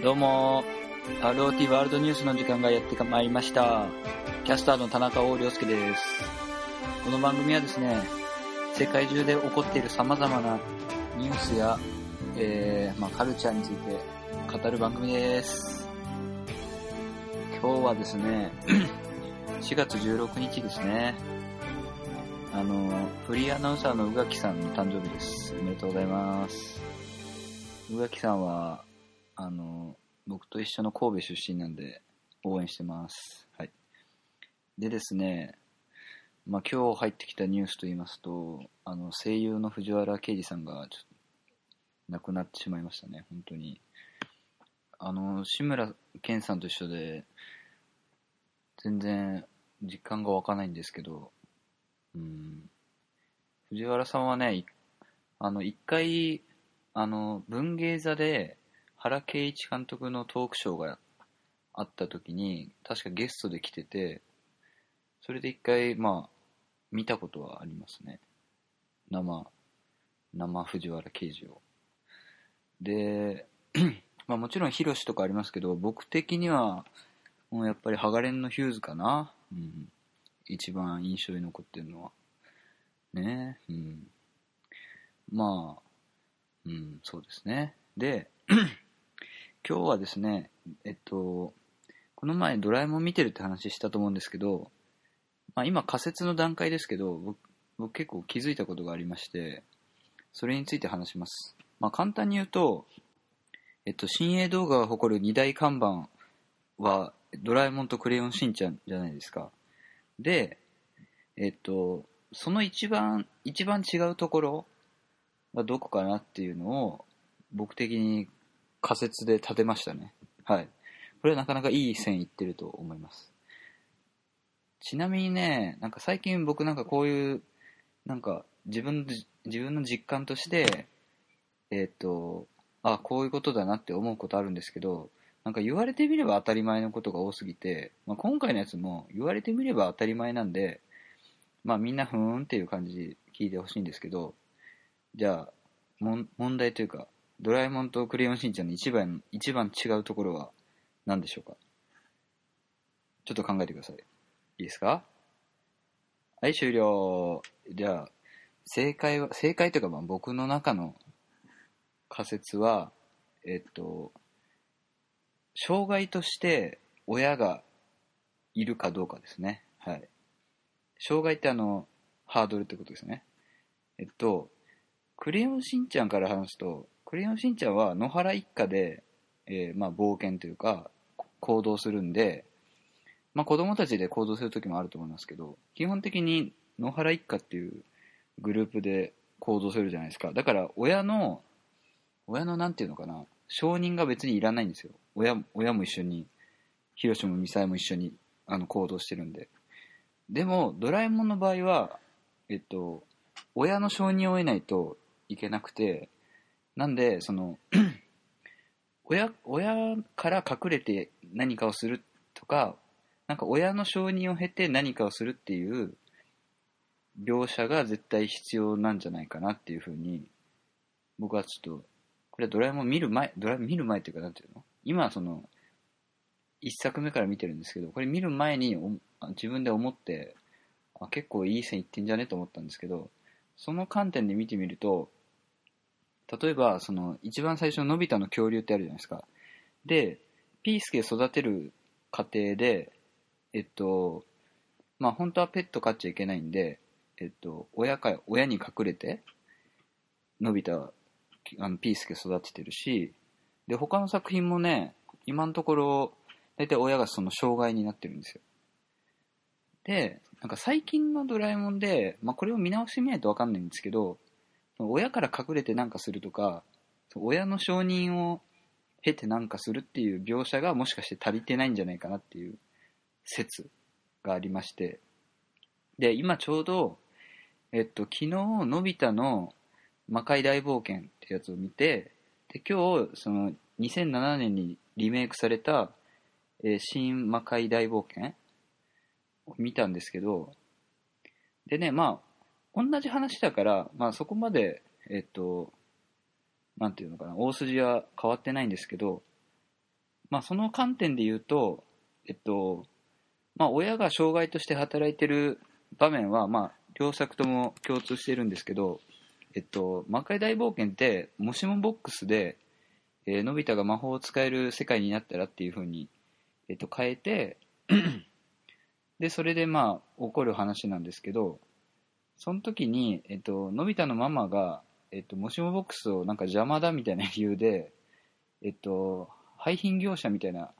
どうも。ROT ワールドニュースの時間がやってまいりました。キャスターの田中大良介です。この番組はですね世界中で起こっている様々なニュースや、えーまあ、カルチャーについて語る番組です。今日はですね 4月16日ですね。あのフリーアナウンサーの宇垣さんの誕生日です。おめでとうございます。宇垣さんはあの僕と一緒の神戸出身なんで応援してます。はい。でですねまあ今日入ってきたニュースと言いますとあの声優の藤原啓治さんがちょっと亡くなってしまいましたね本当に。あの志村けんさんと一緒で全然実感が湧かないんですけどうん。藤原さんはねあの一回あの文芸座で原敬一監督のトークショーがあった時に確かゲストで来ててそれで一回まあ見たことはありますね。生生藤原刑事を。で まあもちろんヒロシとかありますけど僕的にはもうやっぱりハガレンのヒューズかな、うん、一番印象に残ってるのは。ね。うん。まあうんそうですね。で 今日はですね、えっと、この前ドラえもん見てるって話したと思うんですけど、まあ、今仮説の段階ですけど僕、僕結構気づいたことがありまして、それについて話します。まあ、簡単に言うと、えっと、新鋭動画が誇る二大看板は、ドラえもんとクレヨンしんちゃんじゃないですか。で、えっと、その一番、一番違うところはどこかなっていうのを、僕的に仮説で立てましたね。はい。これはなかなかいい線いってると思います。ちなみにね、なんか最近僕なんかこういう、なんか自分の、自分の実感として、えっ、と、あ、こういうことだなって思うことあるんですけど、なんか言われてみれば当たり前のことが多すぎて、まあ、今回のやつも言われてみれば当たり前なんで、まあみんなふーんっていう感じで聞いてほしいんですけど、じゃあ、も問題というか、ドラえもんとクレヨンしんちゃんの一番、一番違うところは何でしょうか？ちょっと考えてください。いいですか？はい、終了。じゃあ、正解は、正解というかまあ僕の中の仮説は、えっと、障害として親がいるかどうかですね。はい。障害ってあの、ハードルってことですね。えっと、クレヨンしんちゃんから話すと、クレヨンしんちゃんは野原一家で、えーまあ、冒険というか行動するんで、まあ、子供たちで行動する時もあると思いますけど基本的に野原一家っていうグループで行動するじゃないですか。だから親の親のなんていうのかな承認が別にいらないんですよ。親親も一緒にヒロシもミサイも一緒にあの行動してるんで。でもドラえもんの場合はえっと親の承認を得ないといけなくてなんで、その、親、親から隠れて何かをするとか、なんか親の承認を経て何かをするっていう描写が絶対必要なんじゃないかなっていうふうに、僕はちょっと、これはドラえもん見る前、ドラえもん見る前っていうかなんていうの？今その、一作目から見てるんですけど、これ見る前にお自分で思って、あ結構いい線いってんじゃねと思ったんですけど、その観点で見てみると、例えば、その、一番最初ののび太の恐竜ってあるじゃないですか。で、ピースケ育てる過程で、えっと、まあ本当はペット飼っちゃいけないんで、えっと、親か、親に隠れて、のび太、あの、ピースケ育ててるし、で、他の作品もね、今のところ、大体親がその障害になってるんですよ。で、なんか最近のドラえもんで、まあこれを見直してみないとわかんないんですけど、親から隠れてなんかするとか親の承認を経てなんかするっていう描写がもしかして足りてないんじゃないかなっていう説がありまして。で今ちょうどえっと昨日のび太の魔界大冒険ってやつを見てで今日その2007年にリメイクされた、えー新魔界大冒険を見たんですけどでねまあ同じ話だから、まあ、そこまで、えっと、なんていうのかな、大筋は変わってないんですけど、まあその観点で言うと、えっと、まあ親が障害として働いてる場面は、まあ両作とも共通してるんですけど、えっと、魔界大冒険って、もしもボックスで、えー、のび太が魔法を使える世界になったらっていう風に、えっと、変えて で、それでまあ、起こる話なんですけど、その時に、えっと、のび太のママが、えっと、もしもボックスをなんか邪魔だみたいな理由で、えっと、廃品業者みたいな、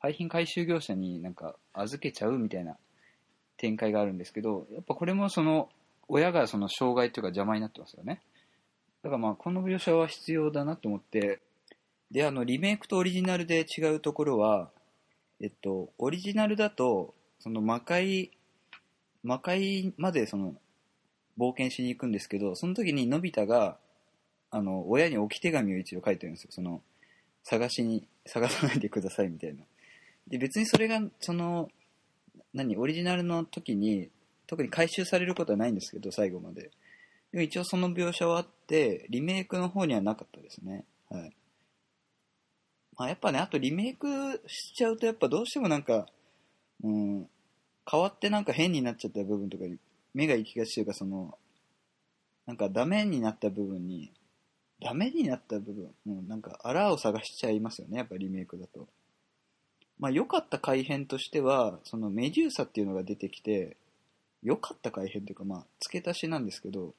廃品回収業者になんか預けちゃうみたいな展開があるんですけど、やっぱこれもその、親がその障害というか邪魔になってますよね。だからまあ、この描写は必要だなと思って、で、あの、リメイクとオリジナルで違うところは、えっと、オリジナルだと、その魔界、魔界までその、冒険しに行くんですけど、その時にのび太が、あの、親に置き手紙を一応書いてるんですよ。その、探しに、探さないでくださいみたいな。で、別にそれが、その、何、オリジナルの時に、特に回収されることはないんですけど、最後まで。でも一応その描写はあって、リメイクの方にはなかったですね。はい。まあやっぱね、あとリメイクしちゃうとやっぱどうしてもなんか、うん、変わってなんか変になっちゃった部分とかに目が行きがちというかその、なんかダメになった部分に、ダメになった部分、う、なんかあらを探しちゃいますよね、やっぱリメイクだと。まあ良かった改変としては、そのメデューサっていうのが出てきて、良かった改変というかまあ付け足しなんですけど、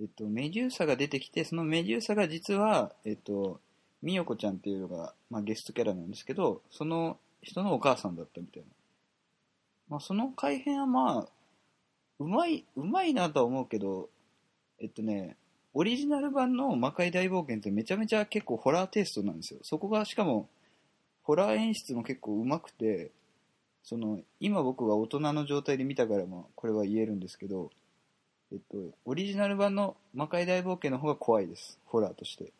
えっと、メデューサが出てきて、そのメデューサが実は、えっと、みよこちゃんっていうのが、まあ、ゲストキャラなんですけど、その人のお母さんだったみたいな。まあ、その改変はまあ、うまい、うまいなとは思うけど、えっとね、オリジナル版の魔界大冒険ってめちゃめちゃ結構ホラーテイストなんですよ。そこがしかも、ホラー演出も結構うまくて、その、今僕が大人の状態で見たからもこれは言えるんですけど、えっと、オリジナル版の魔界大冒険の方が怖いです。ホラーとして。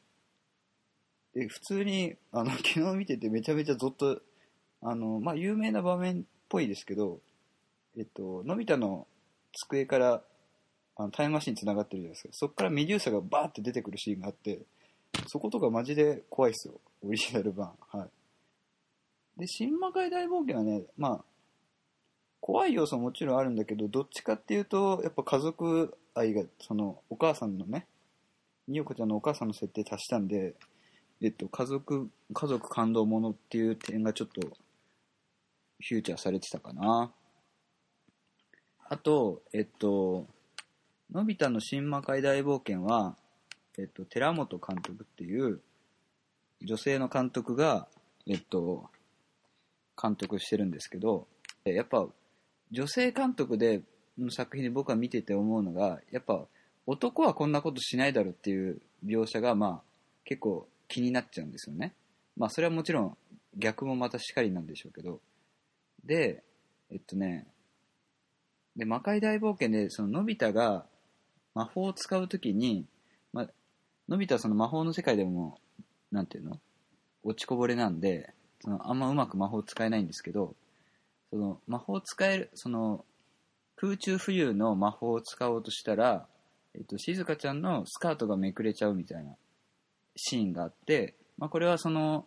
で、普通に、あの、昨日見ててめちゃめちゃゾッと、あの、まあ、有名な場面っぽいですけど、えっと、のび太の机からあのタイムマシン繋がってるじゃないですか。そこからメデューサがバーって出てくるシーンがあって、そことかマジで怖いっすよ。オリジナル版。はい。で、新魔界大冒険はね、まあ、怖い要素ももちろんあるんだけど、どっちかっていうと、やっぱ家族愛が、その、お母さんのね、みよこちゃんのお母さんの設定足したんで、えっと、家族、家族感動ものっていう点がちょっと、フューチャーされてたかな。あと、えっと、のび太の新魔界大冒険は、えっと、寺本監督っていう女性の監督が、えっと、監督してるんですけど、やっぱ女性監督での作品で僕は見てて思うのが、やっぱ男はこんなことしないだろうっていう描写が、まあ、結構気になっちゃうんですよね。まあそれはもちろん逆もまたしかりなんでしょうけど。で、えっとね、で、魔界大冒険でそののび太が魔法を使うときに、ま、のび太はその魔法の世界でも、なんていうの？落ちこぼれなんで、そのあんまうまく魔法使えないんですけど、その魔法使える、その空中浮遊の魔法を使おうとしたら、えっと、静香ちゃんのスカートがめくれちゃうみたいなシーンがあって、まあ、これはその、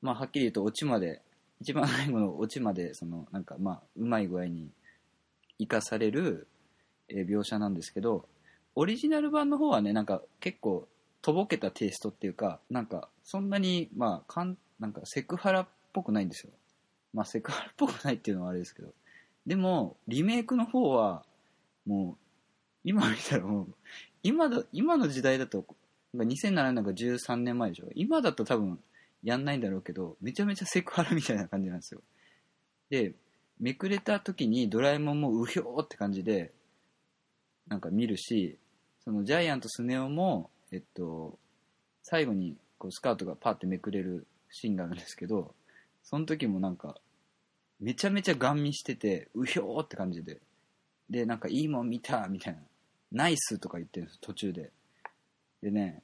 まあ、はっきり言うとオチまで、一番最後のオチまで、その、なんか、まあ、うまい具合に生かされる、え描写なんですけど、オリジナル版の方はね、なんか結構、とぼけたテイストっていうか、なんか、そんなに、まあ、かん、なんかセクハラっぽくないんですよ。まあ、セクハラっぽくないっていうのはあれですけど。でも、リメイクの方は、もう、今見たらもう、今だ、今の時代だと、2007年なんか13年前でしょ今だと多分やんないんだろうけどめちゃめちゃセクハラみたいな感じなんですよでめくれた時にドラえもんもうひょーって感じでなんか見るしそのジャイアントスネ夫もえっと最後にこうスカートがパッてめくれるシーンがあるんですけどその時もなんかめちゃめちゃガン見しててうひょーって感じで。でなんかいいもん見たみたいな。ナイスとか言ってるんです途中で。でね、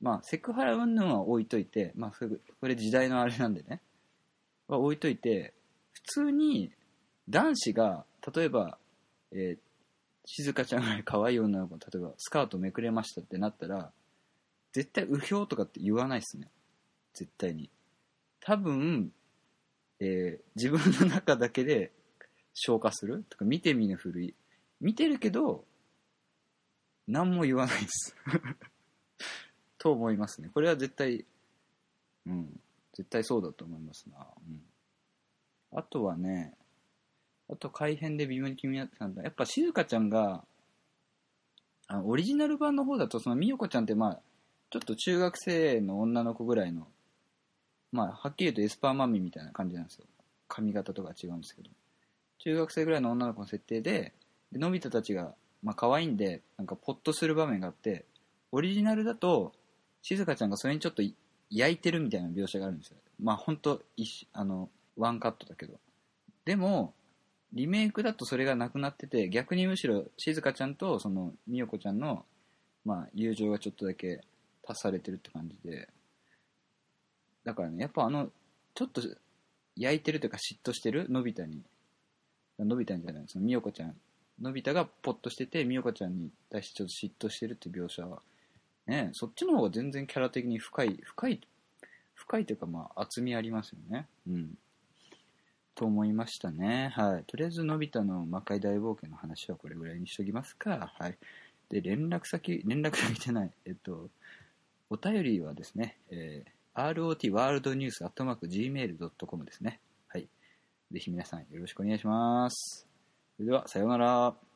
まあ、セクハラ云々は置いといて、まあ、これ時代のあれなんでね、は置いといて、普通に男子が、例えば、えー、静香ちゃんぐらい可愛い女の子、例えばスカートめくれましたってなったら、絶対うひょうとかって言わないっすね。絶対に。多分、えー自分の中だけで消化する？とか見て見ぬふり見てるけど何も言わないです。と思いますね。これは絶対うん。絶対そうだと思いますな、うん、あとはねあと改編で微妙に気になってたんだ。やっぱ静香ちゃんがあオリジナル版の方だとその美代子ちゃんってまあちょっと中学生の女の子ぐらいのまあはっきり言うとエスパーマミみたいな感じなんですよ。髪型とか違うんですけど。中学生ぐらいの女の子の設定ででのび太たちがまあ可愛いんでなんかポッとする場面があってオリジナルだと静香ちゃんがそれにちょっと焼いてるみたいな描写があるんですよ。まあ本当一あのワンカットだけど。でもリメイクだとそれがなくなってて逆にむしろ静香ちゃんとその美代子ちゃんの、まあ、友情がちょっとだけ足されてるって感じで。だからねやっぱあのちょっと焼いてるというか嫉妬してるのび太に。のび太にじゃないその美代子ちゃん。のび太がポッとしてて美代子ちゃんに対してちょっと嫉妬してるって描写は。ねそっちの方が全然キャラ的に深い深い深いというかまあ厚みありますよね。うん。と思いましたね。はい。とりあえずのび太の魔界大冒険の話はこれぐらいにしときますか。はい。で連絡先連絡先じゃない。えっとお便りはですね、えー、rot ワールドニュースアットマーク gmail.com ですね。はい。ぜひ皆さんよろしくお願いします。それではさようなら。